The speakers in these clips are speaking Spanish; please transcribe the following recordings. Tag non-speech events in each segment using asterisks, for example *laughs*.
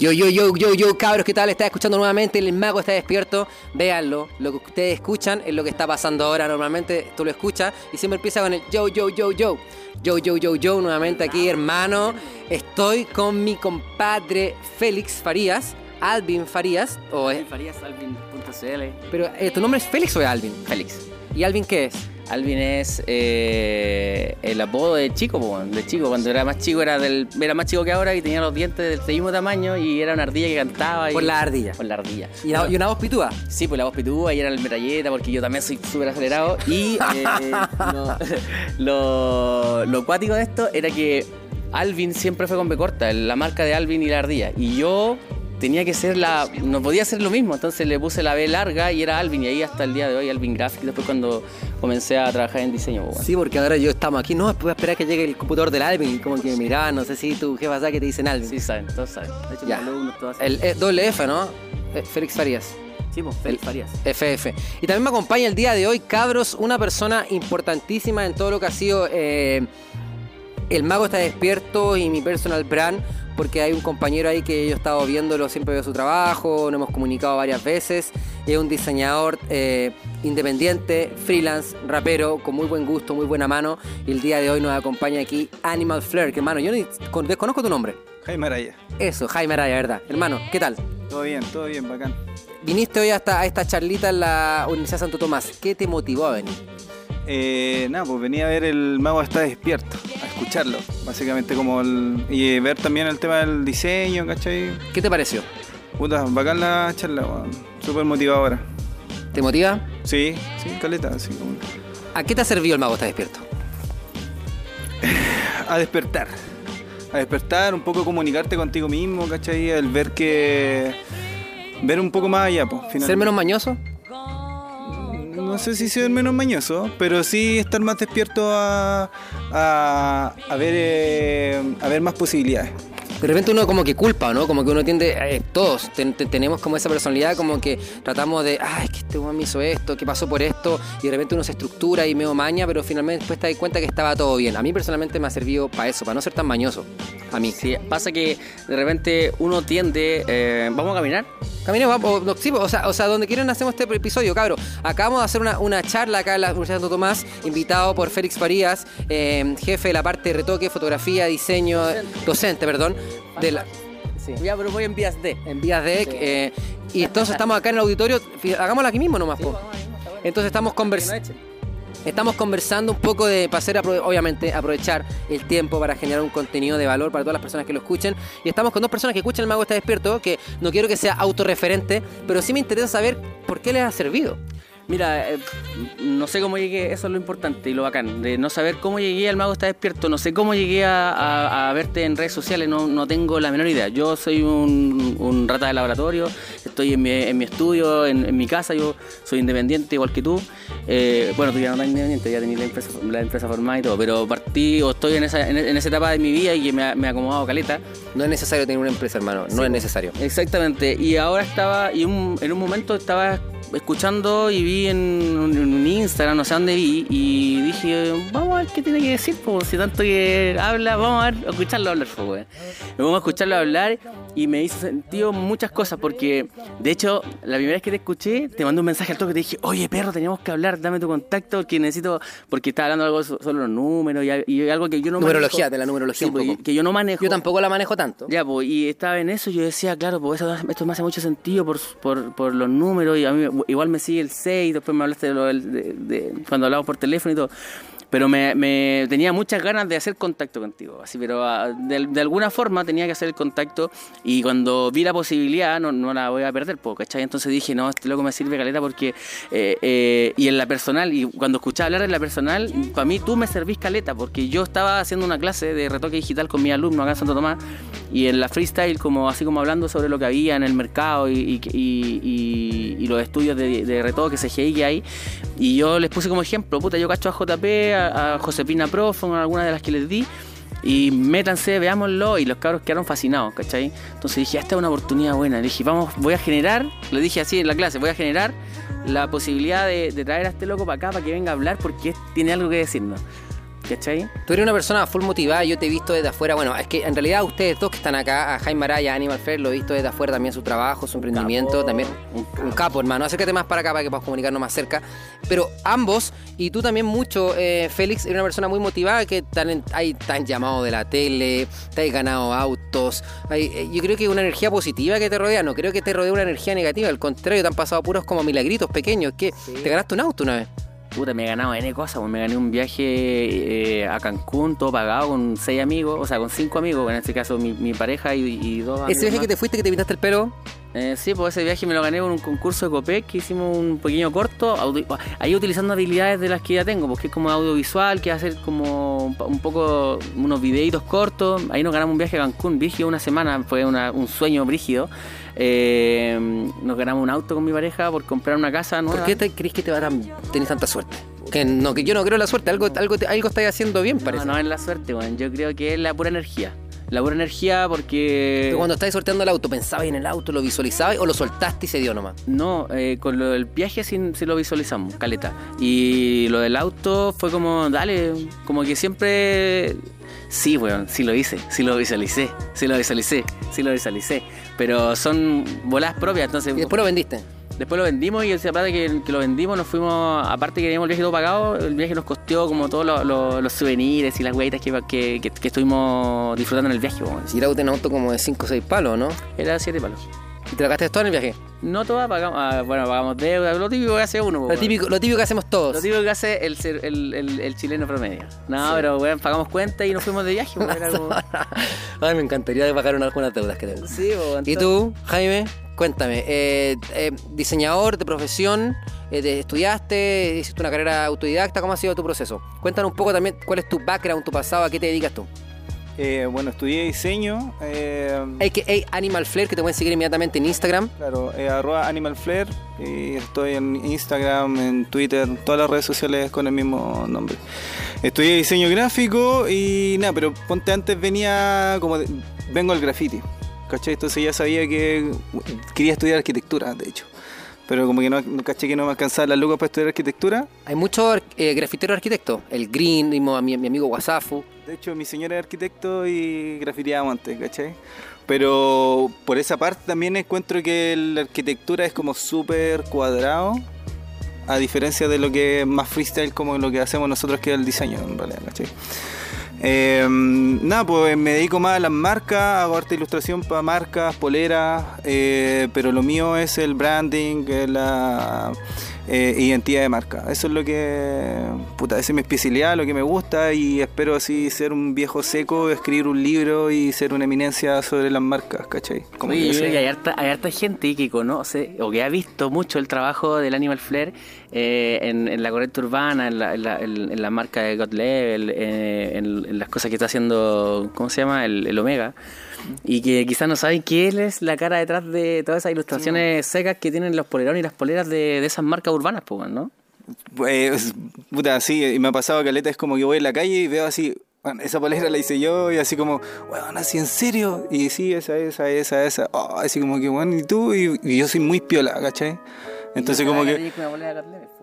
Yo, yo, yo, yo, yo, cabros, ¿qué tal? Está escuchando nuevamente, el mago está despierto. Véanlo, lo que ustedes escuchan es lo que está pasando ahora. Normalmente tú lo escuchas y siempre empieza con el yo, yo, yo, yo. Yo, yo, yo, yo, nuevamente aquí, hermano. Estoy con mi compadre Félix Farías, Alvin Farías. O es, Farías, alvin.cl. pero, eh, ¿tu nombre es Félix o es Alvin? Félix. ¿Y Alvin qué es? Alvin es eh, el apodo de chico, po, de chico. Cuando era más chico era del era más chico que ahora y tenía los dientes del mismo tamaño y era una ardilla que cantaba. y- Por la ardilla. Por la ardilla. ¿Y, la- y una voz pitúa? Sí, pues la voz pitúa y era el metralleta porque yo también soy súper acelerado. Y eh, *laughs* lo, lo, lo cuático de esto era que Alvin siempre fue con B corta, la marca de Alvin y la ardilla. Y yo tenía que ser la. No podía ser lo mismo, entonces le puse la B larga y era Alvin. Y ahí hasta el día de hoy, Alvin Graphic. Después cuando comencé a trabajar en diseño, pues, bueno. Sí, porque ahora yo estamos aquí. No, a esperar que llegue el computador del Alvin. Y como que mira, no sé si tu jefa sabe que te dicen Alvin. Sí, saben, todos saben. De hecho, Ya. El eh, doble F, ¿no? Eh, Félix Farías. Sí, pues, Félix Farías. FF. Y también me acompaña el día de hoy, cabros, una persona importantísima en todo lo que ha sido eh, El Mago está despierto y mi personal brand, porque hay un compañero ahí que yo he estado viéndolo, siempre veo su trabajo, nos hemos comunicado varias veces. Es un diseñador eh, independiente, freelance, rapero, con muy buen gusto, muy buena mano. Y el día de hoy nos acompaña aquí Animal Flair, que hermano, yo ni con- desconozco tu nombre. Jaime Araya. Eso, Jaime Araya, ¿verdad? Hermano, ¿qué tal? Todo bien, todo bien, bacán. Viniste hoy hasta a esta charlita en la Universidad Santo Tomás. ¿Qué te motivó a venir? Eh, nada, pues venía a ver el mago está despierto, a escucharlo, básicamente como el, y ver también el tema del diseño, ¿cachai? ¿Qué te pareció? Puta, bacán la charla, weón. súper motivadora. ¿Te motiva? Sí, sí, caleta, así como ¿A qué te ha servido el mago está despierto? *laughs* a despertar. A despertar, un poco comunicarte contigo mismo, ¿cachai? El ver que... Ver un poco más allá, pues. ¿Ser menos mañoso? No sé si ser menos mañoso, pero sí estar más despierto a, a, a ver, eh, a ver más posibilidades. De repente uno como que culpa, ¿no? Como que uno tiende, eh, todos ten- ten- tenemos como esa personalidad como que tratamos de, ay, es que este me hizo esto, que pasó por esto, y de repente uno se estructura y medio maña, pero finalmente después te das cuenta que estaba todo bien. A mí personalmente me ha servido para eso, para no ser tan mañoso. A mí. Sí, pasa que de repente uno tiende. eh, ¿Vamos a caminar? Caminemos, vamos, sí, o sea, o sea, donde quieran hacemos este episodio, cabro. Acabamos de hacer una, una charla acá en la Universidad de Santo Tomás, invitado por Félix Farías, eh, jefe de la parte de retoque, fotografía, diseño, docente, perdón, de la, sí, Ya, pero voy en vías de. en vías de Sí. eh, y entonces estamos acá en el auditorio, hagámoslo aquí mismo nomás, po. Entonces estamos conversando. Estamos conversando un poco de, para obviamente, aprovechar el tiempo para generar un contenido de valor para todas las personas que lo escuchen. Y estamos con dos personas que escuchan El Mago está despierto, que no quiero que sea autorreferente, pero sí me interesa saber por qué les ha servido. Mira, eh, no sé cómo llegué, eso es lo importante y lo bacán, de no saber cómo llegué al mago está despierto, no sé cómo llegué a, a- a verte en redes sociales, no, no tengo la menor idea. Yo soy un, un rata de laboratorio, estoy en mi, en mi estudio, en, en mi casa, yo soy independiente igual que tú. Eh, bueno, tú ya no estás independiente, ya tenés la empresa, la empresa formada y todo, pero partí o estoy en esa, en, en esa etapa de mi vida y que me me ha acomodado caleta. No es necesario tener una empresa, hermano, no Sí, es necesario. Exactamente, y ahora estaba, y un- en un momento estaba escuchando y vi en, Instagram, no sé dónde vi, y dije, vamos a ver qué tiene que decir, pues si tanto que habla, vamos a ver, escucharlo hablar, pongo a escucharlo hablar y me hizo sentido muchas cosas, porque de hecho, la primera vez que te escuché, te mandé un mensaje al toque, te dije, oye perro, teníamos que hablar, dame tu contacto, que necesito, porque estaba hablando algo so- sobre los números y, y algo que yo no Numerología, manejo. de la numerología Sí, un pues, poco. que yo no manejo. Yo tampoco la manejo tanto. Ya, pues, y estaba en eso, yo decía, claro, pues eso, esto me hace mucho sentido por, por, por los números, y a mí igual me sigue el 6, después me hablaste de, lo de- de- cuando hablamos por teléfono y todo. Pero me, me tenía muchas ganas de hacer contacto contigo, así, pero ah, de, de alguna forma tenía que hacer el contacto y cuando vi la posibilidad no, no la voy a perder, ¿cachai? Entonces dije, no, este loco me sirve caleta porque, eh, eh, y en la personal, y cuando escuchaba hablar en la personal, para mí tú me servís caleta porque yo estaba haciendo una clase de retoque digital con mi alumno acá en Santo Tomás y en la freestyle, como así como hablando sobre lo que había en el mercado y, y- y- y los estudios de, de retoque, CGI que hay, y yo les puse como ejemplo, puta, yo cacho a JP, a, a Josepina Pro, fueron algunas de las que les di. Y métanse, veámoslo. Y los cabros quedaron fascinados, ¿cachai? Entonces dije, esta es una oportunidad buena. dije, vamos, voy a generar, le dije así en la clase, voy a generar la posibilidad de traer a este loco para acá para que venga a hablar porque tiene algo que decirnos. ¿Cachai? Tú eres una persona full motivada, yo te he visto desde afuera. Bueno, es que en realidad ustedes dos que están acá, a Jaime Araya, Animal Fair, lo he visto desde afuera también su trabajo, su emprendimiento, capo, también un un capo, hermano. Acércate más para acá para que puedas comunicarnos más cerca. Pero ambos, y tú también mucho, eh, Félix, eres una persona muy motivada que tan, hay tan llamado de la tele, te has ganado autos. hay- eh, yo creo que una energía positiva que te rodea, no creo que te rodee una energía negativa, al contrario, te han pasado puros como milagritos pequeños. que ¿Te ganaste un auto una vez? Puta, me he ganado N cosas, pues me gané un viaje eh, a Cancún, todo pagado con seis amigos, o sea, con cinco amigos, en este caso mi, mi pareja y, y dos amigos Ese viaje más. que te fuiste, que te pintaste el pelo, Eh, sí, pues ese viaje me lo gané por un concurso de Copec que hicimos un pequeño corto, audio- ahí utilizando habilidades de las que ya tengo, porque es como audiovisual, que hacer como un poco unos videitos cortos. Ahí nos ganamos un viaje a Cancún, brígido una semana, fue una- un sueño brígido. Eh, nos ganamos un auto con mi pareja por comprar una casa nueva. ¿Por qué te crees que te va tan, tenés tanta suerte? Que no, que yo no creo en la suerte, algo, algo, algo estáis haciendo bien, parece. No, no es la suerte, weón. Yo creo que es la pura energía. La pura energía porque... Pero cuando estáis sorteando el auto, ¿pensabas en el auto, lo visualizabas o lo soltaste y se dio nomás? No, eh, con lo del viaje sí, sí lo visualizamos, caleta. Y lo del auto fue como, dale, como que siempre... Sí, weón, sí lo hice, sí lo visualicé, sí lo visualicé, sí lo visualicé. Pero son bolas propias, entonces... Y después lo vendiste. Después lo vendimos y plata que, que lo vendimos nos fuimos, aparte que teníamos el viaje todo pagado, el viaje nos costó como todos los, souvenirs y las hueitas que, que, estuvimos disfrutando en el viaje. weón. Si el auto en auto como de 5 o 6 palos, ¿no? Era siete palos. ¿Y te lo gastaste todo en el viaje? No todas pagamos, ah, bueno, pagamos deuda, lo típico que hace uno. Lo weón. típico, lo típico que hacemos todos. Lo típico que hace el, ser- el, el, el chileno promedio. No, pero weón, pagamos cuenta y nos fuimos de viaje. weón, era como- *laughs* Ay, me encantaría de pagar una- algunas deudas que tengo. Sí, weón, ¿Y tú, Jaime? Cuéntame, eh, eh, diseñador de profesión, eh, de- estudiaste, hiciste una carrera autodidacta, ¿cómo ha sido tu proceso? Cuéntanos un poco también cuál es tu background, tu pasado, a qué te dedicas tú. Eh, bueno, estudié diseño. eh, AKA Animal Flare, que te pueden seguir inmediatamente en Instagram. Claro, eh, arroba Animal Flare y estoy en Instagram, en Twitter, todas las redes sociales con el mismo nombre. Estudié diseño gráfico y nada, pero ponte antes venía como de- vengo al graffiti, ¿cachai? Entonces ya sabía que quería estudiar arquitectura, de hecho. Pero como que no, caché que no me alcanzaba las lucas para estudiar arquitectura. Hay muchos eh, grafiteros arquitectos, el Green, mi, mi amigo Wasafu. De hecho, mi señora es arquitecto y grafiteábamos antes, ¿cachai? Pero por esa parte también encuentro que la arquitectura es como súper cuadrado, a diferencia de lo que es más freestyle como lo que hacemos nosotros que es el diseño, en realidad, ¿cachai? Eh, nada, pues me dedico más a las marcas, hago arte e ilustración para marcas, poleras, eh, pero lo mío es el branding, la eh, identidad de marca. Eso es lo que, puta, esa es mi especialidad, lo que me gusta y espero así ser un viejo seco, escribir un libro y ser una eminencia sobre las marcas, ¿cachai? Como Oye, que yo creo ese- que hay harta, hay harta gente que conoce o que ha visto mucho el trabajo del Animal Flare eh, en, en la corriente urbana, en la, en la- en- en la marca de God Level, eh, en, en las cosas que está haciendo, ¿cómo se llama? El, el Omega. Y que quizás no saben quién es la cara detrás de todas esas ilustraciones secas que tienen los polerones y las poleras de, de esas marcas urbanas, pues, ¿no? Pues, puta, sí, y me ha pasado caleta, es como que voy en la calle y veo así, bueno, esa polera la hice yo, y así como, weón, así en serio, y sí, esa, esa, esa, esa, oh, así como que, bueno, y tú, y, y yo soy muy piola, ¿cachai? Entonces como que,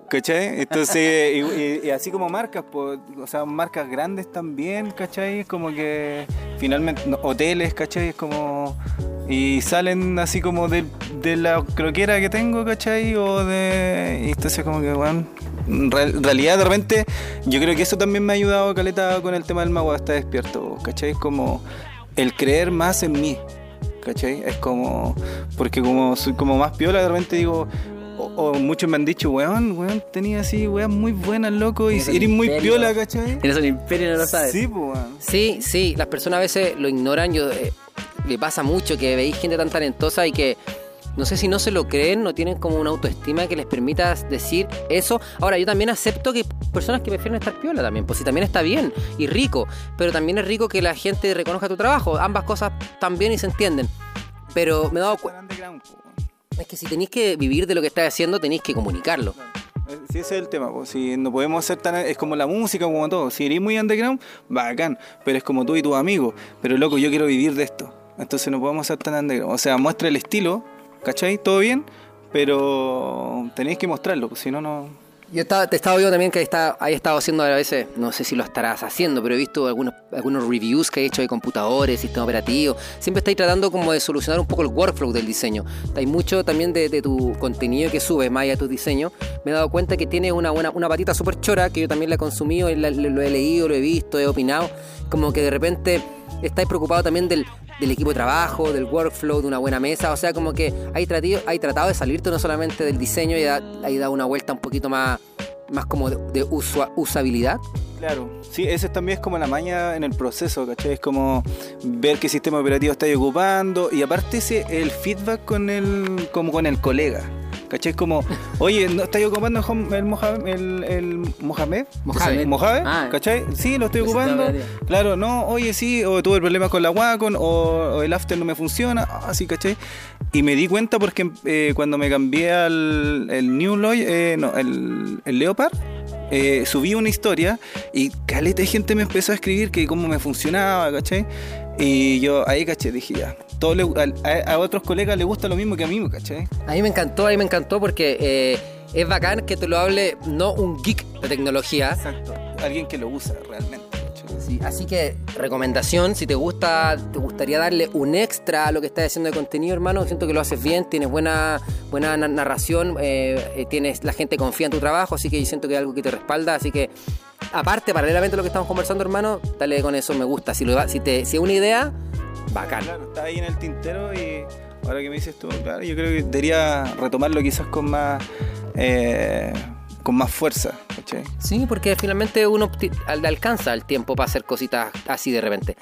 ¿cachai? Entonces, y, así como marcas, pues, o sea, marcas grandes también, ¿cachai? Como que finalmente, hoteles, ¿cachai? Es como, y salen así como de, de la croquera que tengo, ¿cachai? O de, y entonces como que, bueno, en real- en realidad de repente, yo creo que eso también me ha ayudado, Caleta, con el tema del mago, está despierto, ¿cachai? Como el creer más en mí. ¿Cachai? Es como, porque como soy como más piola, de repente digo, o, muchos me han dicho, weón, weón, tenía así, weón, muy buenas, loco, y eres muy piola, ¿cachai? Tienes un imperio y no lo sabes. Sí, pues, weón. Sí, sí, las personas a veces lo ignoran. Yo eh, le pasa mucho que veis gente tan talentosa y que no sé si no se lo creen, no tienen como una autoestima que les permita decir eso. Ahora, yo también acepto que personas que prefieren estar piola también, pues sí, también está bien y rico, pero también es rico que la gente reconozca tu trabajo. Ambas cosas también y se entienden. Pero me he dado cuenta. Es que si tenéis que vivir de lo que estás haciendo, tenéis que comunicarlo. Sí, ese es el tema, si no podemos ser tan... Es como la música, como todo. Si eres muy underground, bacán, pero es como tú y tus amigos. Pero loco, yo quiero vivir de esto. Entonces no podemos ser tan underground. O sea, muestra el estilo, ¿cachai? Todo bien, pero tenéis que mostrarlo, pues, si no, no... Yo estaba, te estaba viendo también que está, hay estado haciendo a veces, no sé si lo estarás haciendo, pero he visto algunos, algunos reviews que hay hecho de computadores, sistema operativo. Siempre estáis tratando como de solucionar un poco el workflow del diseño. Hay mucho también de, de tu contenido que subes, más allá de tus diseños. Me he dado cuenta que tiene una, buena, una patita súper chora, que yo también la he consumido, la- lo he leído, lo he visto, he opinado. Como que de repente estáis preocupados también del, del equipo de trabajo, del workflow, de una buena mesa. O sea, como que hay, tratado, hay tratado de salirte no solamente del diseño y hay dado una vuelta un poquito más, más como de, de usabilidad. Claro, sí, ese también es como la maña en el proceso, ¿cachai? Es como ver qué sistema operativo estáis ocupando y aparte ese, el feedback con el, como con el colega, ¿cachai? Como, oye, ¿no estáis ocupando el, hom- el, el, Mohamed? ¿Mojave? Ah. ¿Cachai? Sí, lo estoy ocupando. Claro, no, oye, sí, o tuve problemas con la Wacom, o, o el After no me funciona, ah, sí, ¿cachai? Y me di cuenta porque eh, cuando me cambié al el New Loy, eh, no, el, el Leopard, eh, subí una historia y caleta de gente me empezó a escribir que cómo me funcionaba, ¿cachai? Y yo ahí, ¿cachai? Dije ya, todo le- a, a otros colegas les gusta lo mismo que a mí, ¿cachai? A mí me encantó, a mí me encantó porque eh, es bacán que te lo hable no un geek de tecnología. Exacto. Alguien que lo usa realmente. Sí, así que recomendación, si te gusta, te gustaría darle un extra a lo que estás haciendo de contenido, hermano, siento que lo haces bien, tienes buena, buena na- narración, eh, eh, tienes, la gente confía en tu trabajo, así que siento que es algo que te respalda, así que aparte, paralelamente a lo que estamos conversando, hermano, dale con eso, me gusta. Si, te, si es una idea, bacán. Claro, está ahí en el tintero y ahora que me dices tú, claro, yo creo que debería retomarlo quizás con más eh, con más fuerza, ¿cachai? Sí, porque finalmente uno alcanza el tiempo para hacer cositas así de repente.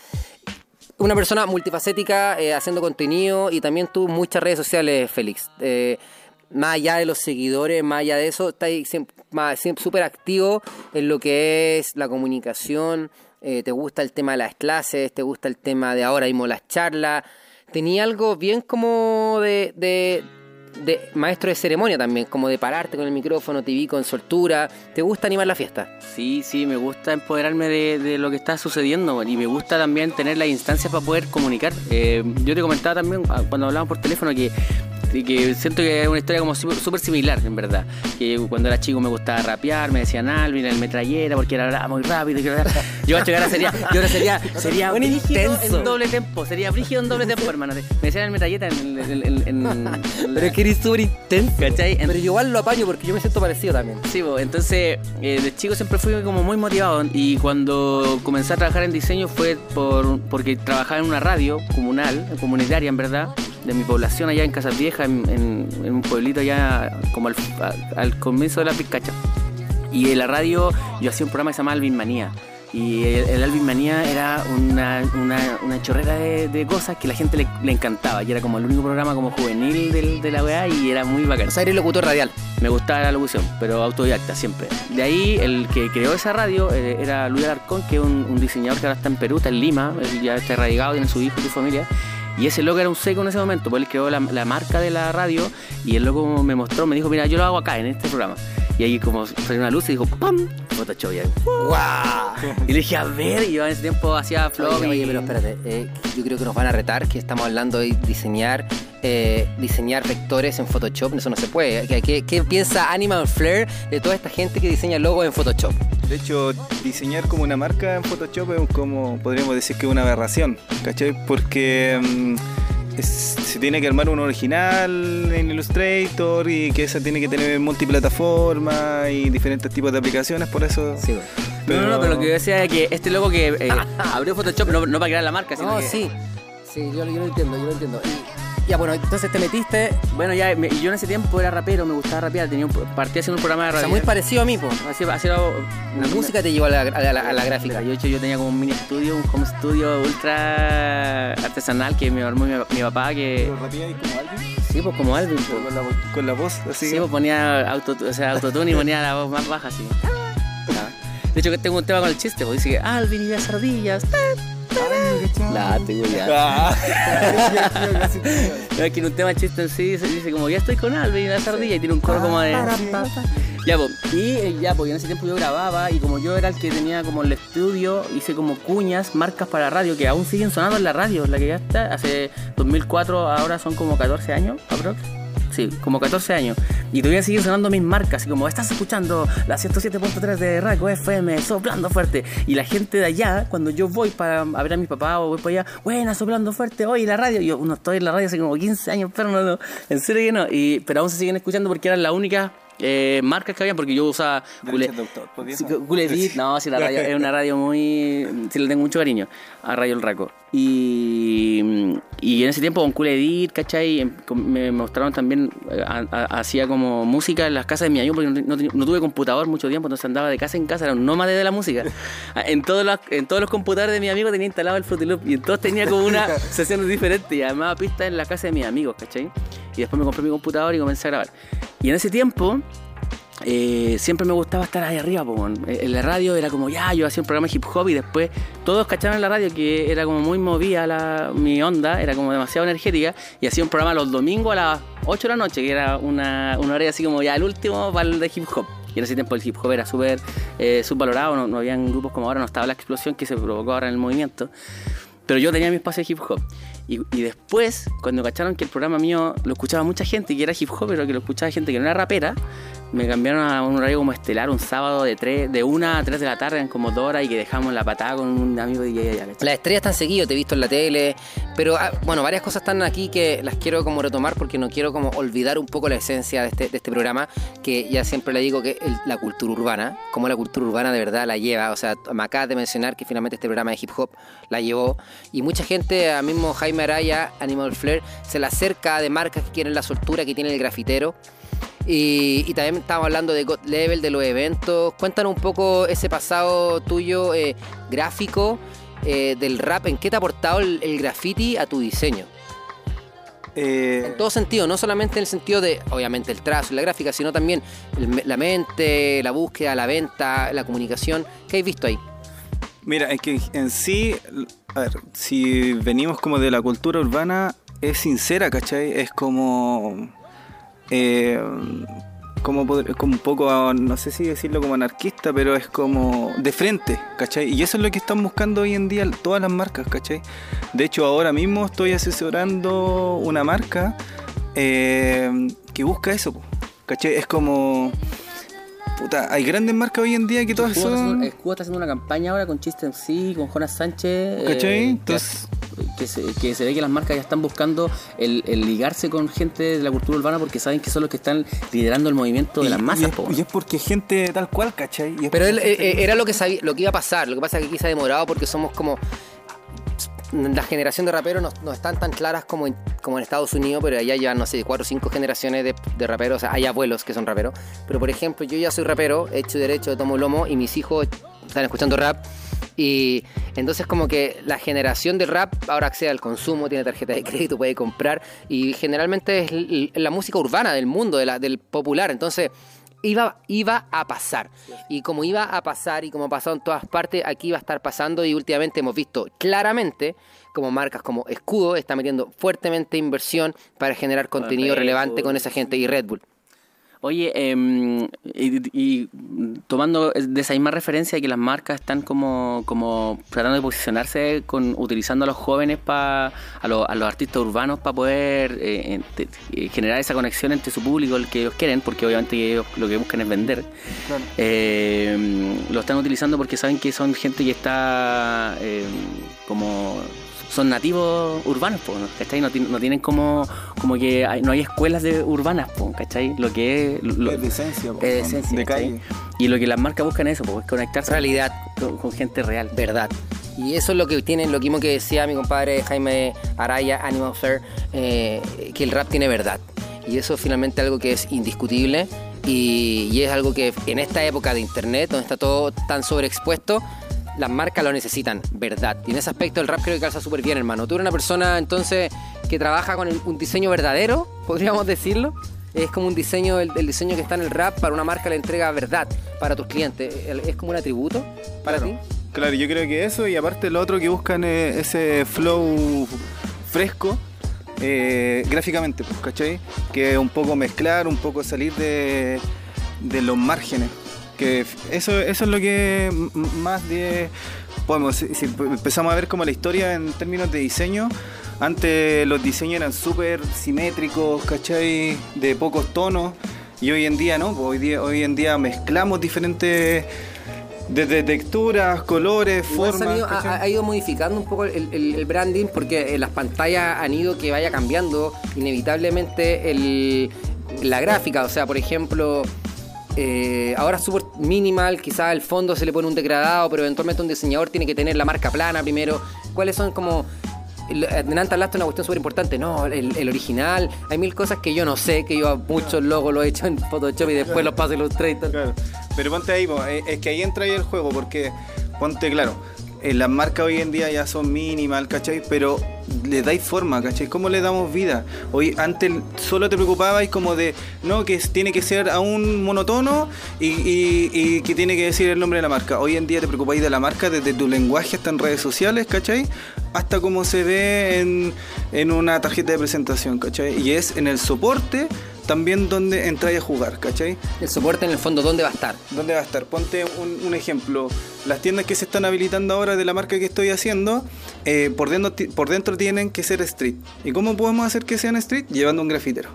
Una persona multifacética eh, haciendo contenido y también tú muchas redes sociales, Félix. Eh, más allá de los seguidores, más allá de eso, está ahí siem- más- siem- súper activo en lo que es la comunicación. eh, te gusta el tema de las clases, te gusta el tema de ahora mismo las charlas. Tenía algo bien como de, de, de maestro de ceremonia también, como de pararte con el micrófono, te vi con soltura. ¿Te gusta animar la fiesta? Sí, sí, me gusta empoderarme de, de lo que está sucediendo y me gusta también tener las instancias para poder comunicar. Eh, yo te comentaba también ah, cuando hablábamos por teléfono que, que siento que es una historia como súper similar, en verdad. Que cuando era chico me gustaba rapear, me decían Alvin, el metralleta, porque era hablaba muy rápido. que era- *laughs* Yo ahora sería, yo ahora sería, sería brígido intenso. en doble tempo, sería brígido en doble tempo, hermano. Me decían el metralleta en... en, en- en- *laughs* en- Pero es que eres súper intenso. ¿Cachai? Pero yo igual lo apaño porque yo me siento parecido también. Sí, bo, entonces eh, de chico siempre fui como muy motivado y cuando comencé a trabajar en diseño fue por, porque trabajaba en una radio comunal, comunitaria en verdad, de mi población allá en Casas Viejas, en, en- en un pueblito allá como al, comienzo de la Pizcacha. Y en la radio yo hacía un programa que se llamaba Alvin Manía. Y el, el Alvin Manía era una, una, una chorrera de, de cosas que la gente le, le encantaba. Y era como el único programa como juvenil del- de la weá y era muy bacán. O sea, eres locutor radial. Me gustaba la locución, pero autodidacta siempre. De ahí, el que creó esa radio eh, era Luis Alarcón, que es un, un diseñador que ahora está en Perú, está en Lima, él ya está radicado, tiene su hijo y su familia. Y ese loco era un seco en ese momento, pues él creó la, la marca de la radio y el loco me mostró, me dijo, mira, yo lo hago acá, en este programa. Y ahí como salió una luz y dijo, ¡pam! Photoshop. Y, ahí, ¡Guau! y le dije, a ver, y yo en ese tiempo hacía flog Oye, y... oye, pero espérate, eh, yo creo que nos van a retar que estamos hablando de diseñar eh, diseñar vectores en Photoshop, eso no se puede. ¿Qué, qué, qué piensa Animal Flare de toda esta gente que diseña logos en Photoshop? De hecho, diseñar como una marca en Photoshop es como, podríamos decir que es una aberración, ¿cachai? Porque mm, es- se tiene que armar un original en Illustrator y que esa tiene que tener multiplataforma y diferentes tipos de aplicaciones, por eso... Sí, No, no, no, pero lo que yo decía es que este loco que eh, *laughs* abrió Photoshop no, no para crear la marca, sino No, que- sí. Sí, yo, yo lo entiendo, yo lo entiendo. Y, ya, bueno, entonces te metiste, Bueno, ya, me- yo en ese tiempo era rapero, me gustaba rapear, tenía un, partía haciendo un programa de o radio. sea, muy parecido a mí, po. Hacía- hacía La música te llevó a la, a la- a la gráfica. Yo, de hecho, yo tenía como un mini estudio, un home studio ultra artesanal que me armó mi, mi papá, que... como alguien? Sí, pues como Alvin, pues. Con la, con la voz, así. Sí, pues ponía auto, o sea, autotune y *laughs* ponía la voz más baja, así. Ya. De hecho, que tengo un tema con el chiste, pues dice que Alvin y las ardillas. La tengo ya. Ah. *laughs* No, es que en un tema chiste en sí dice, dice como ya estoy con Alvin y las ardillas y tiene un coro como de. Ya, pues. Y eh, ya, pues en ese tiempo yo grababa y como yo era el que tenía como el estudio, hice como cuñas, marcas para radio que aún siguen sonando en la radio, la que ya está. Hace 2004, ahora son como 14 años, aprox. Sí, como 14 años. Y todavía siguen sonando mis marcas, así como estás escuchando la 107.3 de Raco FM, soplando fuerte. Y la gente de allá, cuando yo voy para a ver a mi papá o voy para allá, buena, soplando fuerte, hoy la radio. Yo no estoy en la radio hace como 15 años, pero no, no, en serio que no. Y, pero aún se siguen escuchando porque eran la única eh, marcas que había porque yo usaba Gule. Gule no, si la radio es una radio muy, sí le tengo mucho cariño a Radio El Raco. Y, y en ese tiempo con Cool Edit, ¿cachai? Em, Me mostraron también, eh, hacía como música en las casas de mi amigo porque no, no- no tuve computador mucho tiempo, entonces andaba de casa en casa, era un nómade de la música. *laughs* En todos los, en todos los computadores de mi amigo tenía instalado el Fruity Loop y entonces tenía como una *laughs* sesión diferente y además pistas en la casa de mis amigos, ¿cachai? Y después me compré mi computador y comencé a grabar. Y en ese tiempo eh, siempre me gustaba estar ahí arriba, po. Eh, En la radio era como, ya, yo hacía un programa de hip hop y después todos cacharon en la radio que era como muy movida la, mi onda, era como demasiado energética y hacía un programa los domingos a las 8 de la noche, que era una, una hora así como ya el último para el de hip hop. Y en ese tiempo el hip hop era súper eh, subvalorado, no, no habían grupos como ahora, no estaba la explosión que se provocó ahora en el movimiento. Pero yo tenía mi espacio de hip hop. Y, y después, cuando cacharon que el programa mío lo escuchaba mucha gente que era hip hop, pero que lo escuchaba gente que no era rapera, me cambiaron a un horario como estelar un sábado de 3, de 1 a 3 de la tarde, en como dos horas, y que dejamos la patada con un amigo de DJ allá. Las estrellas están seguido, te he visto en la tele, pero ah, bueno, varias cosas están aquí que las quiero como retomar porque no quiero como olvidar un poco la esencia de este, este programa, que ya siempre le digo que la cultura urbana, como la cultura urbana de verdad la lleva, o sea, me acabas de mencionar que finalmente este programa de hip hop la llevó y mucha gente, a mismo Jaime Araya, Animal Flair, se le acerca de marcas que quieren la soltura que tiene el grafitero. Y, y también estamos hablando de God Level, de los eventos. Cuéntanos un poco ese pasado tuyo eh, gráfico eh, del rap. ¿En qué te ha aportado el, el graffiti a tu diseño? Eh, En todo sentido, no solamente en el sentido de, obviamente, el trazo y la gráfica, sino también el- la mente, la búsqueda, la venta, la comunicación. ¿Qué habéis visto ahí? Mira, es que en sí, a ver, si venimos como de la cultura urbana, es sincera, ¿cachai? Es como. Eh, como, como un poco, no sé si decirlo como anarquista, pero es como de frente, ¿cachai? Y eso es lo que están buscando hoy en día todas las marcas, ¿cachai? De hecho, ahora mismo estoy asesorando una marca eh, que busca eso, ¿cachai? Es como. Puta, hay grandes marcas hoy en día que todas Cuba está son. haciendo- el Cuba está haciendo una campaña ahora con Chiste MC, con Jonas Sánchez. eh, ¿Cachai? que- Entonces- que, se, que se ve que las marcas ya están buscando el, el ligarse con gente de la cultura urbana porque saben que son los que están liderando el movimiento de Y- las y masas. es- po. Y es porque gente tal cual, ¿cachai? Y es Pero él, eh, gente- eh, era lo que sabía, lo que iba a pasar. Lo que pasa es que aquí se ha demorado porque somos como. La generación de raperos no, no están tan claras como en, como en Estados Unidos, pero allá ya, no sé, cuatro o cinco generaciones de, de raperos. O sea, hay abuelos que son raperos. Pero por ejemplo, yo ya soy rapero, hecho y derecho, tomo lomo, y mis hijos están escuchando rap. Y entonces como que la generación del rap ahora accede al consumo, tiene tarjeta de crédito, puede comprar. Y generalmente es la música urbana del mundo, de la- del popular. Entonces iba, iba a pasar. Y como iba a pasar y como ha pasado en todas partes, aquí va a estar pasando y últimamente hemos visto claramente como marcas como Escudo está metiendo fuertemente inversión para generar contenido relevante con esa gente y Red Bull. Oye, em, y, y tomando de esa misma referencia que las marcas están como, como tratando de posicionarse con utilizando a los jóvenes pa, a, los, a los artistas urbanos para poder eh, eh, generar esa conexión entre su público, el que ellos quieren, porque obviamente ellos lo que buscan es vender. Claro. Eh, lo están utilizando porque saben que son gente que está eh, como son nativos urbanos, po, ¿no? ¿cachai? No, no tienen como, como que hay- no hay escuelas de urbanas, po, ¿cachai? Lo que es... Lo, Es de esencia, po, es de esencia, de ¿cachai? calle. Y lo que las marcas buscan es eso, pues, conectarse Realidad, con, con gente real. verdad. Y eso es lo que tienen, lo mismo que decía mi compadre Jaime Araya, Animal Fair, eh, que el rap tiene verdad. Y eso es finalmente algo que es indiscutible y, y es algo que en esta época de internet, donde está todo tan sobreexpuesto, las marcas lo necesitan, verdad. Y en ese aspecto el rap creo que calza súper bien, hermano. Tú eres una persona entonces que trabaja con un diseño verdadero, podríamos decirlo. Es como un diseño, el, el diseño que está en el rap para una marca le entrega verdad para tus clientes. Es como un atributo para Claro. ti. Claro, yo creo que eso y aparte lo otro que buscan es ese flow fresco eh, gráficamente, pues, ¿cachai? Que un poco mezclar, un poco salir de, de los márgenes. Que eso, eso es lo que más de si, si empezamos a ver como la historia en términos de diseño, antes los diseños eran súper simétricos, ¿cachai? De pocos tonos. Y hoy en día no, pues hoy, día, hoy en día mezclamos diferentes desde texturas, colores, Igual formas. han ido- ha, ido modificando un poco el, el- el branding porque eh, las pantallas han ido que vaya cambiando inevitablemente el- la gráfica. O sea, por ejemplo, eh, ahora es súper minimal, quizás el fondo se le pone un degradado, pero eventualmente un diseñador tiene que tener la marca plana primero. ¿Cuáles son como... el- Delante hablaste de una cuestión súper importante, no, el, el original. Hay mil cosas que yo no sé, que yo muchos logos lo he hecho en Photoshop y después los paso en Illustrator. Claro. Pero ponte ahí, eh, es que ahí entra ahí el juego, porque ponte claro, eh, las marcas hoy en día ya son minimal, ¿cachai? Pero le dais forma, ¿cachai? ¿Cómo le damos vida? Hoy antes solo te preocupabais como de, no, que tiene que ser a un monotono y, que tiene que decir el nombre de la marca. Hoy en día te preocupáis de la marca desde tu lenguaje hasta en redes sociales, ¿cachai? Hasta cómo se ve en, en una tarjeta de presentación, ¿cachai? Y es en el soporte también donde entráis a jugar, ¿cachai? El soporte en el fondo, ¿dónde va a estar? ¿Dónde va a estar? Ponte un, un ejemplo. Las tiendas que se están habilitando ahora de la marca que estoy haciendo, eh, por, dentro, por dentro tienen que ser street. ¿Y cómo podemos hacer que sean street? Llevando un grafitero.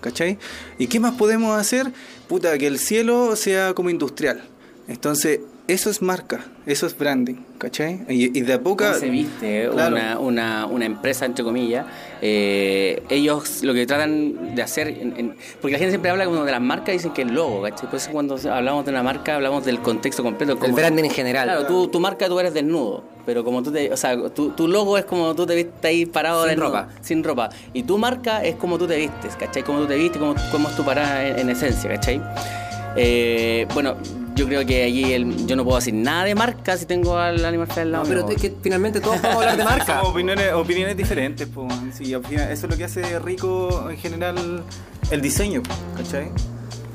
¿Cachai? ¿Y qué más podemos hacer? Puta, que el cielo sea como industrial. Entonces, eso es marca, eso es branding, ¿cachai? Y, y de a poco... ¿Cómo se viste Claro. una, una, una empresa, entre comillas? eh, ellos lo que tratan de hacer, en- en- porque la gente siempre habla como de las marcas y dicen que el logo, ¿cachai? Pues cuando hablamos de una marca hablamos del contexto completo. El como- branding en general. Claro, tú, tu marca tú eres desnudo, pero como tú te, o sea, tu, tu logo es como tú te vistes ahí parado Sin desnudo, ropa. sin ropa, y tu marca es como tú te vistes, ¿cachai? Como tú te vistes, como, cómo es tu parada en, en esencia, ¿cachai? Eh, bueno, yo creo que allí el- yo no puedo decir nada de marca si tengo al Animal Fair al lado No, pero es que finalmente todos podemos hablar de marca. *laughs* Opiniones, opiniones diferentes, po. Sí, al final, eso es lo que hace rico en general el diseño, ¿cachai?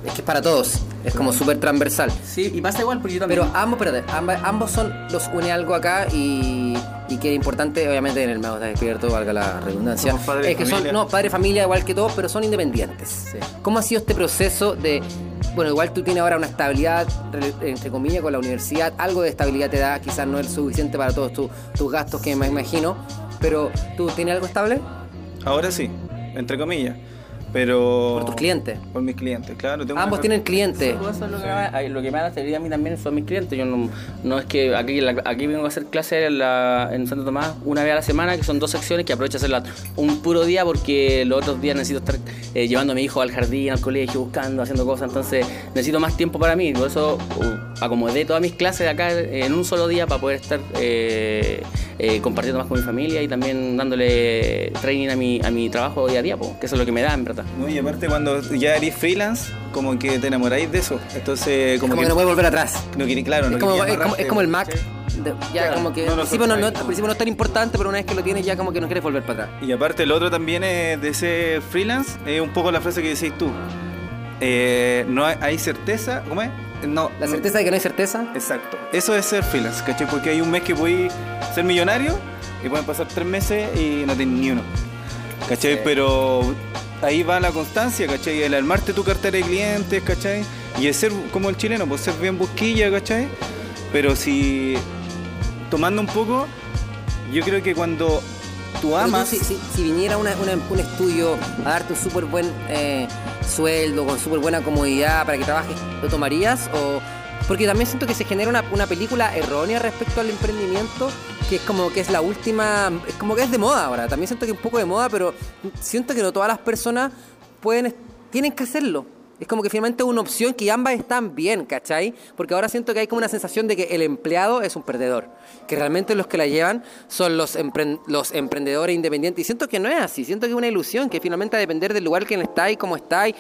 Es que es para todos. Es como súper transversal. Sí, y pasa igual porque yo también. Pero ambos, espérate, ambos son, los une algo acá y, y que es importante, obviamente en el Mago está despierto, valga la redundancia. Somos padres es que son, familia. no, padre familia igual que todos, pero son independientes. Sí. ¿Cómo ha sido este proceso de, bueno, igual tú tienes ahora una estabilidad, entre comillas, con la universidad, algo de estabilidad te da, quizás no es suficiente para todos tu- tus gastos que me imagino, pero ¿tú tienes algo estable? Ahora sí, entre comillas. Pero. Por tus clientes. Por mis clientes, claro. tengo Ambos tienen clientes. Eso es lo, que me, lo que me da la estabilidad a mí también son mis clientes. Yo no, no es que aquí, la- aquí vengo a hacer clases en, la- en Santo Tomás una vez a la semana, que son dos secciones que aprovecho a hacerlas un puro día porque los otros días necesito estar eh, llevando a mi hijo al jardín, al colegio, buscando, haciendo cosas. Entonces necesito más tiempo para mí. Por eso uh, acomodé todas mis clases acá en un solo día para poder estar eh, eh, compartiendo más con mi familia y también dándole training a mi, a mi trabajo día a día, po, que eso es lo que me da en verdad. No, y aparte, cuando ya eres freelance, como que te enamoráis de eso. Entonces, como, Como que no puede volver atrás. no quiere- claro, no es, como, es, como, es el Mac. ya Claro. como que No al, principio no, no- soltáis. al principio no es tan importante, pero una vez que lo tienes ya como que no quieres volver para atrás. Y aparte, el otro también es de ser freelance, es un poco la frase que decís tú. Eh, no hay, hay certeza, ¿cómo es? No, La no- certeza de que no hay certeza. Exacto. Eso es ser freelance, ¿cachai? Porque hay un mes que voy a ser millonario y pueden pasar tres meses y no tienes ni uno. ¿Cachai? Sí. Pero ahí va la constancia, ¿cachai? El armarte tu cartera de clientes, ¿cachai? Y el ser como el chileno, pues ser bien busquilla, ¿cachai? Pero si tomando un poco, yo creo que cuando tú amas... si, si- si viniera una- una- un estudio a darte un súper buen eh, sueldo, con súper buena comodidad para que trabajes, ¿lo tomarías? O, porque también siento que se genera una, una película errónea respecto al emprendimiento, que es como que es la última, es como que es de moda ahora. También siento que es un poco de moda, pero siento que no todas las personas pueden, tienen que hacerlo. Es como que finalmente es una opción que ambas están bien, ¿cachai? Porque ahora siento que hay como una sensación de que el empleado es un perdedor. Que realmente los que la llevan son los, los emprendedores independientes. Y siento que no es así. Siento que es una ilusión, que finalmente a depender del lugar que está y cómo está. Y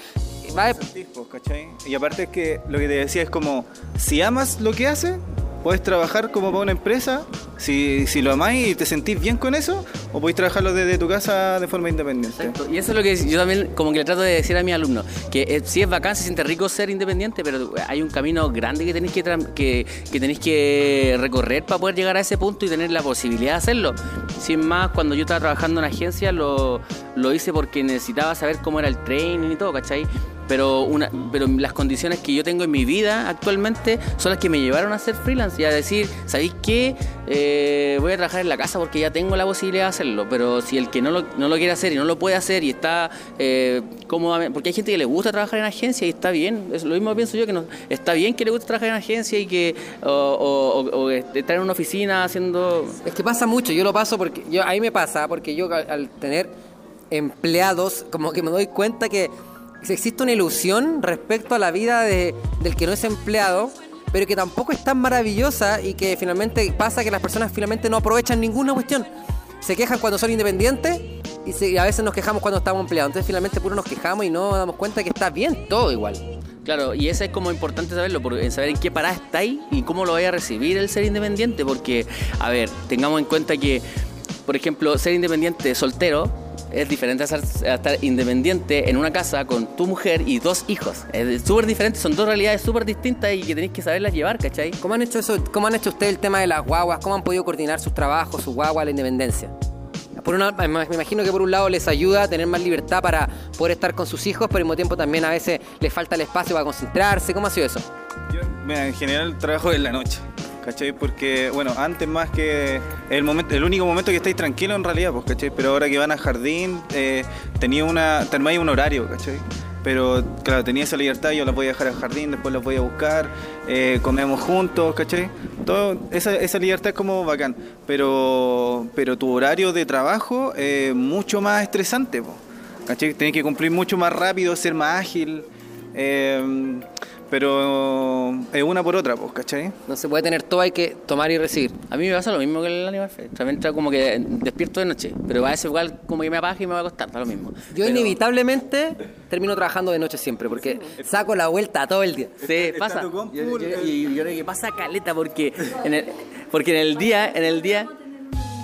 va a- sentís, ¿cachai? Y aparte es que lo que te decía es como, si amas lo que haces, puedes trabajar como para una empresa, si, si lo amáis y te sentís bien con eso, o podéis trabajarlo desde tu casa de forma independiente. Y eso es lo que yo también como que le trato de decir a mis alumnos, que eh, sí es bacán, se siente rico ser independiente, pero hay un camino grande que tenéis que, que tenéis que recorrer para poder llegar a ese punto y tener la posibilidad de hacerlo. Sin más, cuando yo estaba trabajando en agencia, lo, lo hice porque necesitaba saber cómo era el training y todo, ¿cachai? Pero, una, pero las condiciones que yo tengo en mi vida actualmente son las que me llevaron a ser freelance y a decir, ¿sabéis qué? Eh, voy a trabajar en la casa porque ya tengo la posibilidad de hacerlo, pero si el que no lo, no lo quiere hacer y no lo puede hacer y está eh, cómodamente, porque hay gente que le gusta trabajar en agencia y está bien, es lo mismo pienso yo, que no, está bien que le guste trabajar en agencia y que o, estar en una oficina haciendo... Es que pasa mucho, yo lo paso porque yo ahí me pasa porque yo al, al tener empleados como que me doy cuenta que existe una ilusión respecto a la vida de- del que no es empleado, pero que tampoco es tan maravillosa y que finalmente pasa que las personas finalmente no aprovechan ninguna cuestión. Se quejan cuando son independientes y, a veces nos quejamos cuando estamos empleados. Entonces finalmente puro nos quejamos y no damos cuenta que está bien todo igual. Claro, y eso es como importante saberlo, porque saber en qué parada estáis y cómo lo vaya a recibir el ser independiente, porque, a ver, tengamos en cuenta que, por ejemplo, ser independiente soltero es diferente a, ser- a estar independiente en una casa con tu mujer y dos hijos. Es súper diferente, son dos realidades súper distintas y que tenéis que saberlas llevar, ¿cachai? ¿Cómo han hecho eso? ¿Cómo han hecho ustedes el tema de las guaguas? ¿Cómo han podido coordinar sus trabajos, su guagua, la independencia? Por una, me me imagino que por un lado les ayuda a tener más libertad para poder estar con sus hijos, pero al mismo tiempo también a veces les falta el espacio para concentrarse. ¿Cómo ha sido eso? Yo, mira, en general trabajo en la noche, ¿cachai? Porque, bueno, antes más que el momento, el único momento que estáis tranquilos en realidad, pues, ¿cachai? Pero ahora que van al jardín, eh, tenía una, tenéis un horario, ¿cachai? Pero, claro, tenía esa libertad, yo la voy a dejar al jardín, después la voy a buscar, eh, comemos juntos, ¿cachai? Todo, esa, esa libertad es como bacán, pero, pero tu horario de trabajo es mucho más estresante, ¿cachai? Tienes que cumplir mucho más rápido, ser más ágil. eh, pero es una por otra, pues, ¿cachai? No se puede tener todo, hay que tomar y recibir. A mí me pasa lo mismo que el Animal Face. También entra como que despierto de noche, pero a veces igual como que me apaga y me va a acostar, está lo mismo. Yo Pero- inevitablemente termino trabajando de noche siempre, porque saco la vuelta todo el día. Sí, pasa. compu, Yo, yo- y yo creo que pasa caleta porque en el, porque en el día, en el día,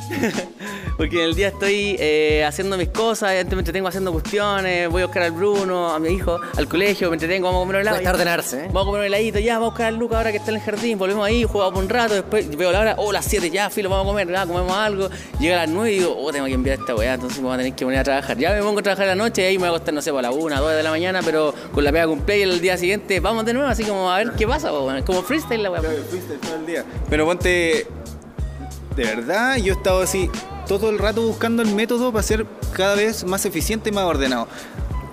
*laughs* porque en el día estoy eh, haciendo mis cosas, me entretengo haciendo cuestiones, voy a buscar al Bruno, a mi hijo, al colegio, me entretengo, vamos a comer un helado. Cuesta ordenarse, ¿eh? Vamos a comer un heladito, ya, vamos a buscar al Luca ahora que está en el jardín, volvemos ahí, jugamos por un rato, después veo la hora, oh, las 7, ya, filo, vamos a comer, ya, comemos algo, llega a las 9 y digo, oh, tengo que enviar esta weá, entonces me voy a tener que poner a trabajar. Ya me pongo a trabajar la noche y ahí me voy a acostar, no sé, por la 1, 2 de la mañana, pero con la pega cumple y el día siguiente vamos de nuevo, así como a ver qué pasa, po, como freestyle la weá. Fuiste todo el día. Pero ponte, de verdad, yo he estado así todo el rato buscando el método para ser cada vez más eficiente y más ordenado.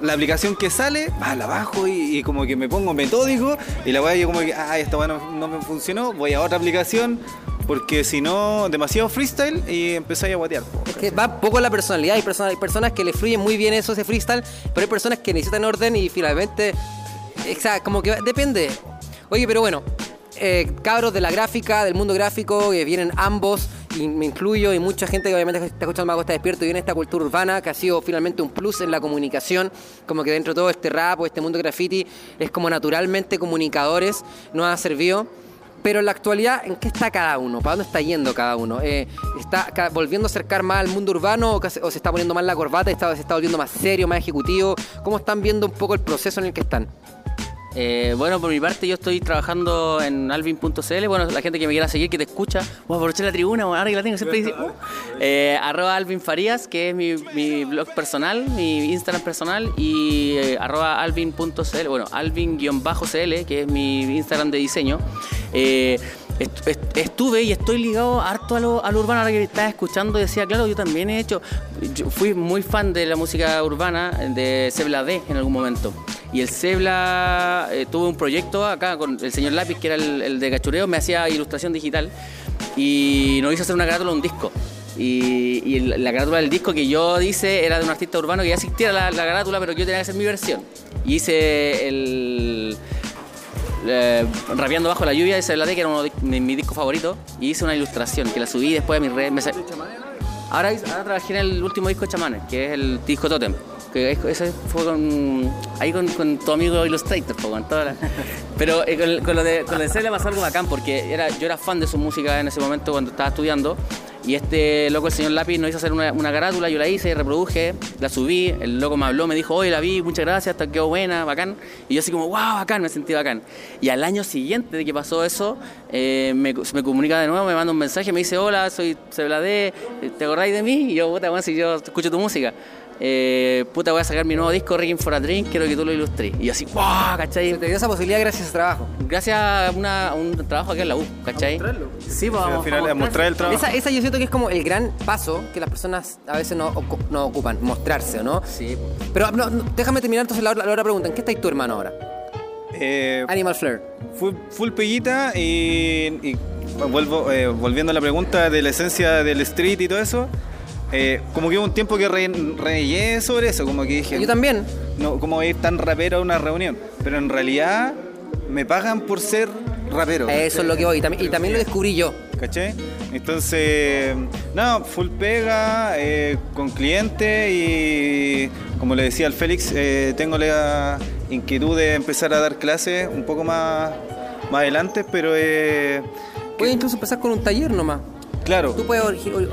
La aplicación que sale, va, la bajo y, y como que me pongo metódico y la weá yo como que, ah, esta weá no, me funcionó, voy a otra aplicación porque si no, demasiado freestyle y empezáis a guatear. po. Es que va poco la personalidad. Hay personas, hay personas que le fluyen muy bien eso, ese freestyle, pero hay personas que necesitan orden y finalmente. O sea, como que depende. Oye, pero bueno, eh, cabros de la gráfica, del mundo gráfico, que vienen ambos, y me incluyo, y mucha gente que obviamente está escuchando Mago está despierto y viene esta cultura urbana que ha sido finalmente un plus en la comunicación. Como que dentro de todo este rap este mundo graffiti es como naturalmente comunicadores, nos ha servido. Pero en la actualidad, ¿en qué está cada uno? ¿Para dónde está yendo cada uno? Eh, ¿Está volviendo a acercar más al mundo urbano o, se- está poniendo más la corbata se está volviendo más serio, más ejecutivo? ¿Cómo están viendo un poco el proceso en el que están? Eh, bueno, por mi parte yo estoy trabajando en alvin.cl. Bueno, la gente que me quiera seguir, que te escucha, voy a aprovechar la tribuna, ahora que la tengo, siempre dice, uh, *laughs* eh, arroba Alvin Farías, que es mi, mi blog personal, mi Instagram personal, y eh, arroba alvin.cl, bueno, alvin-cl, que es mi Instagram de diseño. Est- est- estuve y estoy ligado harto a lo, a lo urbano, ahora que estaba escuchando decía, claro, yo también he hecho, yo fui muy fan de la música urbana, de Sebla D en algún momento. Y el Cebla eh, tuvo un proyecto acá con el señor Lápiz, que era el, de cachureo, me hacía ilustración digital y nos hizo hacer una carátula un disco. Y, el- la carátula del disco que yo hice era de un artista urbano que ya existía la, la carátula, pero que yo tenía que hacer mi versión. Y hice el. Eh, bajo la lluvia de Cebla D, que era uno de mi, mi disco favorito, y hice una ilustración que la subí después a mis redes. Ahora, ahora trabajé en el último disco de Chamanes, que es el disco Totem. Que es- ese fue con, ahí con, con tu amigo Illustrator, po, con toda la- *laughs* Pero eh, con, con lo de, con lo de pasó algo bacán, porque era, yo era fan de su música en ese momento cuando estaba estudiando. Y este loco, el señor Lápiz, nos hizo hacer una, una carátula, yo la hice, reproduje, la subí. El loco me habló, me dijo, oye, la vi, muchas gracias, hasta quedó buena, bacán. Y yo así como, wow, bacán, me sentí bacán. Y al año siguiente de que pasó eso, eh, me, me comunica de nuevo, me manda un mensaje, me dice, hola, soy Sebladé, ¿te acordáis de mí? Y yo, puta, bueno, si yo escucho tu música. Eh, puta, voy a sacar mi nuevo disco, Rigging for a Dream, quiero que tú lo ilustres. Y yo así, ¡guau! ¿cachai? Te dio esa posibilidad gracias a ese trabajo. Gracias a, una- a un trabajo aquí en la U, ¿cachai? Sí, pues, al vamos, final vamos es mostrar el trabajo. Esa, esa yo siento que es como el gran paso que las personas a veces no, no ocupan, mostrarse, ¿o no? Sí, Pero no, no, déjame terminar entonces la, otra- la otra pregunta. ¿En qué estáis tu hermano ahora? Eh, Animal Flare. full, full peguita y, y vuelvo, eh, volviendo a la pregunta de la esencia del street y todo eso, eh, como que hubo un tiempo que re, sobre eso, como que dije, Yo también. no, ¿cómo ir tan rapero a una reunión? Pero en realidad me pagan por ser rapero. Eso es lo que voy. Y también, y también lo descubrí yo. ¿Cachai? Entonces, no, full pega, eh, con clientes y como le decía al Félix, eh, tengo la inquietud de empezar a dar clases un poco más, más adelante, pero eh, Puedes incluso empezar con un taller nomás. Claro, Tú puedes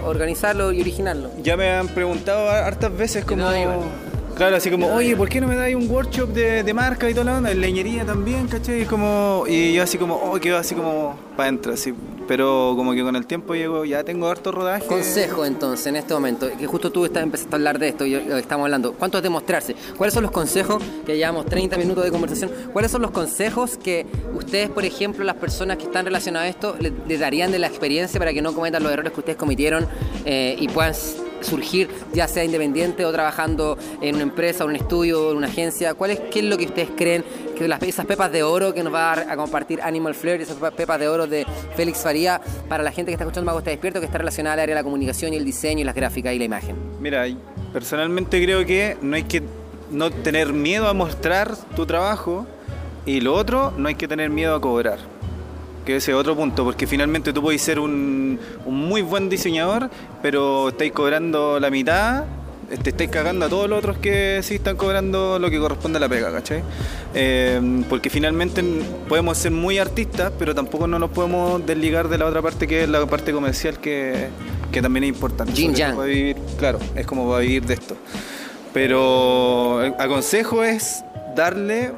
organizarlo y originarlo. ya me han preguntado hartas veces como... no. Claro, así como, oye, ¿por qué no me dais un workshop de, de marca y toda la onda? En leñería también, ¿cachai? Y, como, y yo así como, oh, quedo así como para adentro, así. Pero como que con el tiempo llego, ya tengo harto rodaje. Consejo entonces en este momento, que justo tú estás empezaste a hablar de esto y estamos hablando. ¿Cuánto es demostrarse? ¿Cuáles son los consejos que llevamos 30 minutos de conversación? ¿Cuáles son los consejos que ustedes, por ejemplo, las personas que están relacionadas a esto, le, le darían de la experiencia para que no cometan los errores que ustedes cometieron eh, y puedan surgir, ya sea independiente o trabajando en una empresa, en un estudio, en una agencia? ¿Cuál es, ¿Qué es lo que ustedes creen que las, esas pepas de oro que nos va a, compartir Animal Flare, esas pepa- pepas de oro de Félix Faría, para la gente que está escuchando Mago está despierto, que está relacionada al área de la comunicación y el diseño y las gráficas y la imagen? Mira, personalmente creo que no hay que no tener miedo a mostrar tu trabajo y lo otro, no hay que tener miedo a cobrar. Que ese es otro punto, porque finalmente tú puedes ser un, un muy buen diseñador, pero estáis cobrando la mitad, te estáis cagando a todos los otros que sí están cobrando lo que corresponde a la pega, ¿cachai? Eh, porque finalmente podemos ser muy artistas, pero tampoco no nos podemos desligar de la otra parte que es la parte comercial que, que también es importante. Todo yang. vivir, claro, es como para vivir de esto. Pero el aconsejo es darle,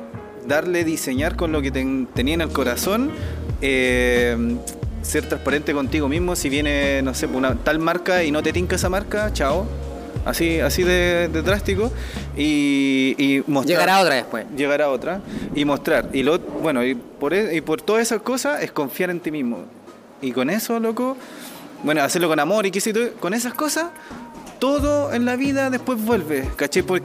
darle diseñar con lo que ten- tenía en el corazón, eh, ser transparente contigo mismo. Si viene, no sé, una tal marca y no te tinca esa marca, chao. Así, así de, de drástico. Y, y mostrar. Llegará otra después. Llegará otra. Y mostrar. Y lo, bueno, y por, e- y por todas esas cosas es confiar en ti mismo. Y con eso, loco, bueno, hacerlo con amor y qué sé yo, con esas cosas, todo en la vida después vuelve. ¿Caché? ¿Por,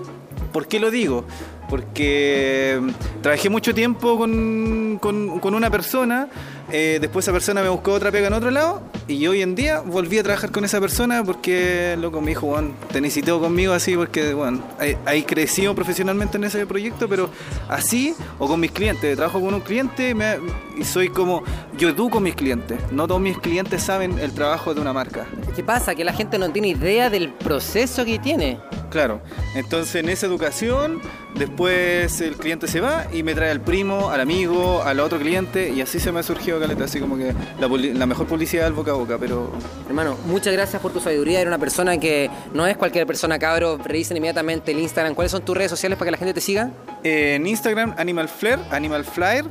por qué lo digo? Porque mm, trabajé mucho tiempo con, con- con una persona, eh, después esa persona me buscó otra pega en otro lado y hoy en día volví a trabajar con esa persona porque, loco, me dijo, Juan, te necesito conmigo así porque, bueno, ahí, ahí crecí profesionalmente en ese proyecto, pero así o con mis clientes. Trabajo con un cliente me- y soy como, yo educo a mis clientes. No todos mis clientes saben el trabajo de una marca. ¿Qué pasa? Que la gente no tiene idea del proceso que tiene. Claro, entonces en esa educación, después el cliente se va y me trae al primo, al amigo, al otro cliente y así se me ha caleta, así como que la, mejor publicidad es boca a boca, pero Hermano, muchas gracias por tu sabiduría. Eres una persona que no es cualquier persona, cabro. Revisen inmediatamente el Instagram. ¿Cuáles son tus redes sociales para que la gente te siga? eh, en Instagram Animal Flare, Animal Flyer,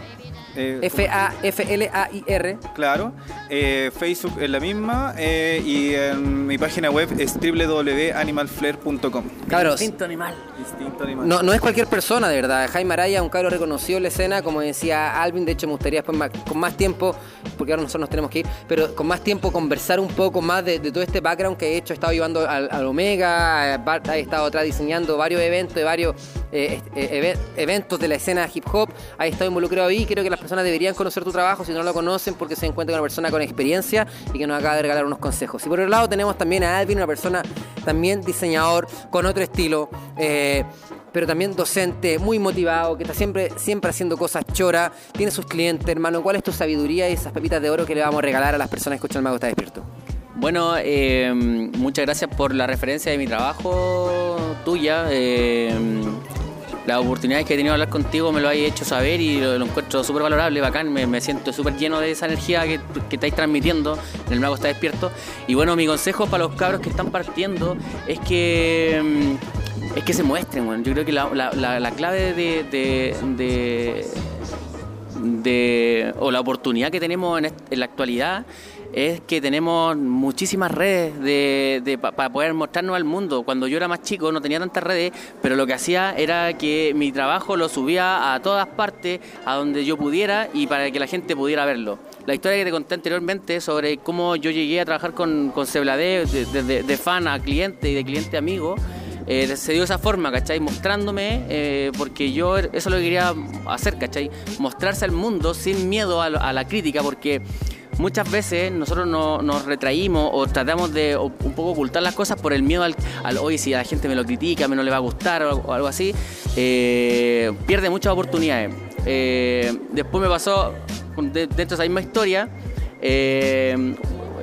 eh, F-A-F-L-A-I-R. claro, eh, Facebook es la misma eh, y en mi página web es www.animalflare.com. Cabros, Instinto animal. Instinto animal. no, no es cualquier persona, de verdad. Jaime Araya, un cabro reconocido en la escena, como decía Alvin. De hecho, me gustaría después, más- con más tiempo, porque ahora nosotros nos tenemos que ir, pero con más tiempo conversar un poco más de, de todo este background que he hecho. He estado llevando al, al Omega, Bart ha estado atrás diseñando varios eventos, de varios eh, eh, eve- eventos de la escena hip hop. Ha estado involucrado ahí. Creo que las personas deberían conocer tu trabajo si no lo conocen, porque se encuentra con una persona con experiencia y que nos acaba de regalar unos consejos. Y por otro lado, tenemos también a Alvin, una persona también diseñador, con otro estilo. eh, pero también docente, muy motivado, que está siempre, siempre haciendo cosas chora, tiene sus clientes, hermano. ¿Cuál es tu sabiduría y esas pepitas de oro que le vamos a regalar a las personas que escuchan el Mago está despierto? Bueno, eh, muchas gracias por la referencia de mi trabajo tuya. eh, las oportunidades que he tenido de hablar contigo me lo has hecho saber y lo, encuentro súper valorable, bacán. Me, siento súper lleno de esa energía que, que estáis transmitiendo en el Mago está despierto. Y bueno, mi consejo para los cabros que están partiendo es que. mm, Es que se muestren, bueno. Yo creo que la, la- la- la clave de- de- de, de, o la oportunidad que tenemos en, en la actualidad es que tenemos muchísimas redes de, para poder mostrarnos al mundo. Cuando yo era más chico no tenía tantas redes, pero lo que hacía era que mi trabajo lo subía a todas partes, a donde yo pudiera y para que la gente pudiera verlo. La historia que te conté anteriormente sobre cómo yo llegué a trabajar con, con Ceblade, de, fan a cliente y de cliente a amigo, eh, se dio esa forma, ¿cachai? Mostrándome, eh, porque yo eso es lo que quería hacer, ¿cachai? Mostrarse al mundo sin miedo a, la crítica, porque muchas veces nosotros nos retraímos o tratamos de un poco ocultar las cosas por el miedo al, al hoy si la gente me lo critica, me no le va a gustar o, algo así, eh, pierde muchas oportunidades. después me pasó, dentro de esa misma historia,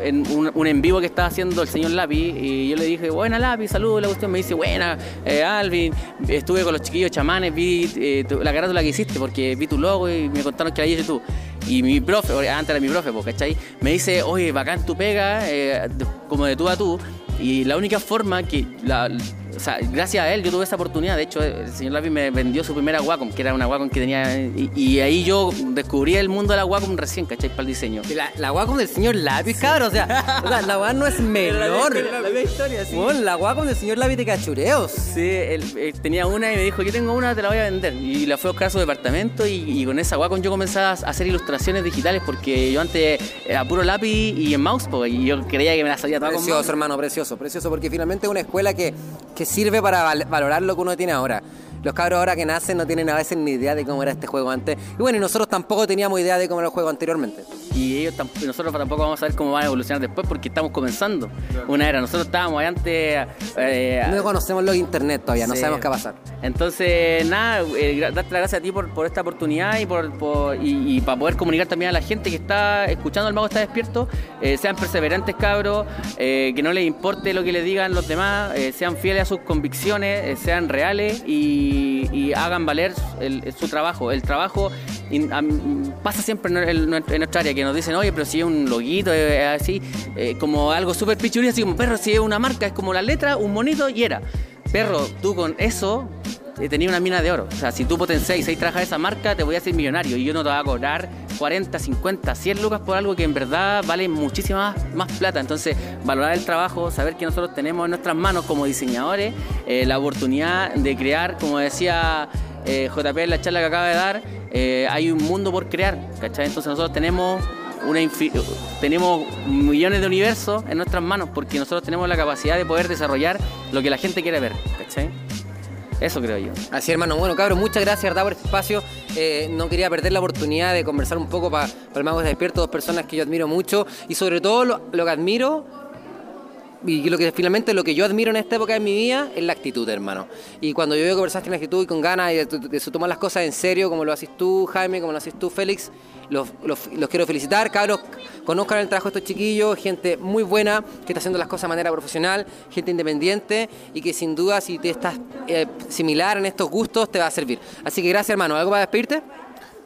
en un, en vivo que estaba haciendo el señor Lápiz y yo le dije, buena Lápiz, saludos, la cuestión me dice, buena, eh, Alvin, estuve con los chiquillos chamanes, vi eh, la carátula que hiciste porque vi tu logo y me contaron que la hice tú. Y mi profe, antes era mi profe, ¿cachai? Me dice, oye, bacán tu pega, eh, como de tú a tú. Y la única forma que, o sea, gracias a él yo tuve esa oportunidad. De hecho, el señor Lapi me vendió su primera Wacom, que era una Wacom que tenía. Y, ahí yo descubrí el mundo de la Wacom recién, ¿cachai? Para el diseño. La, la Wacom del señor Lapi, cabrón. O sea, la Wacom no es *laughs* menor. La, la, historia, sí. Bueno, la Wacom del señor Lapi de cachureos. Sí, él, tenía una y me dijo, yo tengo una, te la voy a vender. Y la fue a buscar a su departamento y, con esa Wacom yo comencé a hacer ilustraciones digitales porque yo antes era puro lápiz y en mouse, y yo creía que me la sabía toda Precioso, hermano, precioso, precioso, porque finalmente es una escuela que, que sirve para valorar lo que uno tiene ahora. Los cabros ahora que nacen no tienen a veces ni idea de cómo era este juego antes. Y bueno, y nosotros tampoco teníamos idea de cómo era el juego anteriormente. Y ellos nosotros tampoco vamos a ver cómo van a evolucionar después porque estamos comenzando una era. Nosotros estábamos antes... Eh, no conocemos lo de internet todavía, no sabemos qué va a pasar. Entonces, nada, eh, darte las gracias a ti por, por esta oportunidad y, por, y, para poder comunicar también a la gente que está escuchando El Mago Está Despierto. Eh, sean perseverantes, cabros, que no les importe lo que les digan los demás, sean fieles a sus convicciones, sean reales y y, hagan valer su trabajo. El trabajo pasa siempre en, nuestra área que nos dicen, oye, pero si es un loguito, es así, eh, como algo súper pichurri, así como perro, si es una marca, es como la letra, un monito y era. Perro, tú con eso eh, tenía una mina de oro. O sea, si tú potencias y trabajas esa marca, te voy a hacer millonario y yo no te voy a cobrar 40, 50, 100 lucas por algo que en verdad vale muchísima más plata. Entonces, valorar el trabajo, saber que nosotros tenemos en nuestras manos como diseñadores eh, la oportunidad de crear, como decía eh, JP en la charla que acaba de dar, hay un mundo por crear, ¿cachai? Entonces nosotros tenemos una tenemos millones de universos en nuestras manos porque nosotros tenemos la capacidad de poder desarrollar lo que la gente quiere ver, ¿cachai? Eso creo yo. Así, hermano. Bueno, cabrón, muchas gracias, ¿verdad? Por este espacio. Eh, no quería perder la oportunidad de conversar un poco para el Mago Despierto, dos personas que yo admiro mucho. Y sobre todo lo que admiro y lo que finalmente lo que yo admiro en esta época de mi vida es la actitud, hermano. Y cuando yo veo que conversaste en actitud y con ganas y de, de, tomar las cosas en serio, como lo haces tú, Jaime, como lo haces tú, Félix, los, quiero felicitar. Cabros, conozcan el trabajo de estos chiquillos, gente muy buena, que está haciendo las cosas de manera profesional, gente independiente y que sin duda, si te estás eh, similar en estos gustos, te va a servir. Así que gracias, hermano. ¿Algo para despedirte?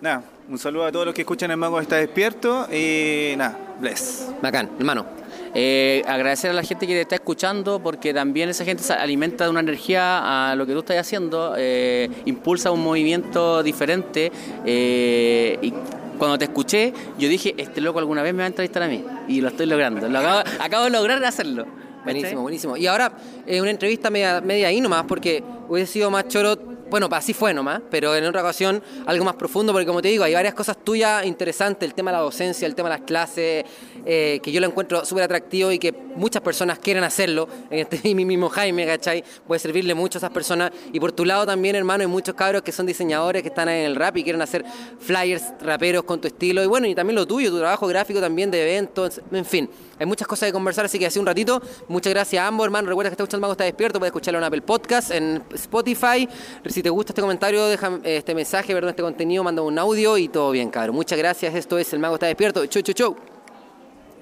Nada, un saludo a todos los que escuchan El Mago Está Despierto y nada, bless. Bacán, hermano. Eh, agradecer a la gente que te está escuchando porque también esa gente se alimenta de una energía a lo que tú estás haciendo, eh, impulsa un movimiento diferente eh, y cuando te escuché yo dije, este loco alguna vez me va a entrevistar a mí y lo estoy logrando, *laughs* acabo, de lograr hacerlo. Buenísimo, buenísimo. Y ahora, una entrevista media, media ahí nomás, porque hubiese sido más choro bueno, así fue nomás, pero en otra ocasión algo más profundo, porque como te digo, hay varias cosas tuyas interesantes, el tema de la docencia, el tema de las clases, eh, que yo lo encuentro súper atractivo y que muchas personas quieren hacerlo, en este *laughs* mi mismo Jaime, ¿cachai? Puede servirle mucho a esas personas. Y por tu lado también, hermano, hay muchos cabros que son diseñadores, que están en el rap y quieren hacer flyers, raperos con tu estilo, y bueno, y también lo tuyo, tu trabajo gráfico también de eventos, en fin. Hay muchas cosas que conversar, así que hace un ratito. Muchas gracias a ambos, hermano. Recuerda que está escuchando Mago está despierto. Puedes escucharlo en Apple Podcast, en Spotify. Si te gusta este comentario, deja este mensaje, perdón, este contenido, manda un audio y todo bien, cabrón. Muchas gracias. Esto es El Mago está despierto. Chau, chau, chau.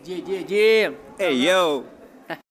Yeah, yeah, yeah. Hey, yo.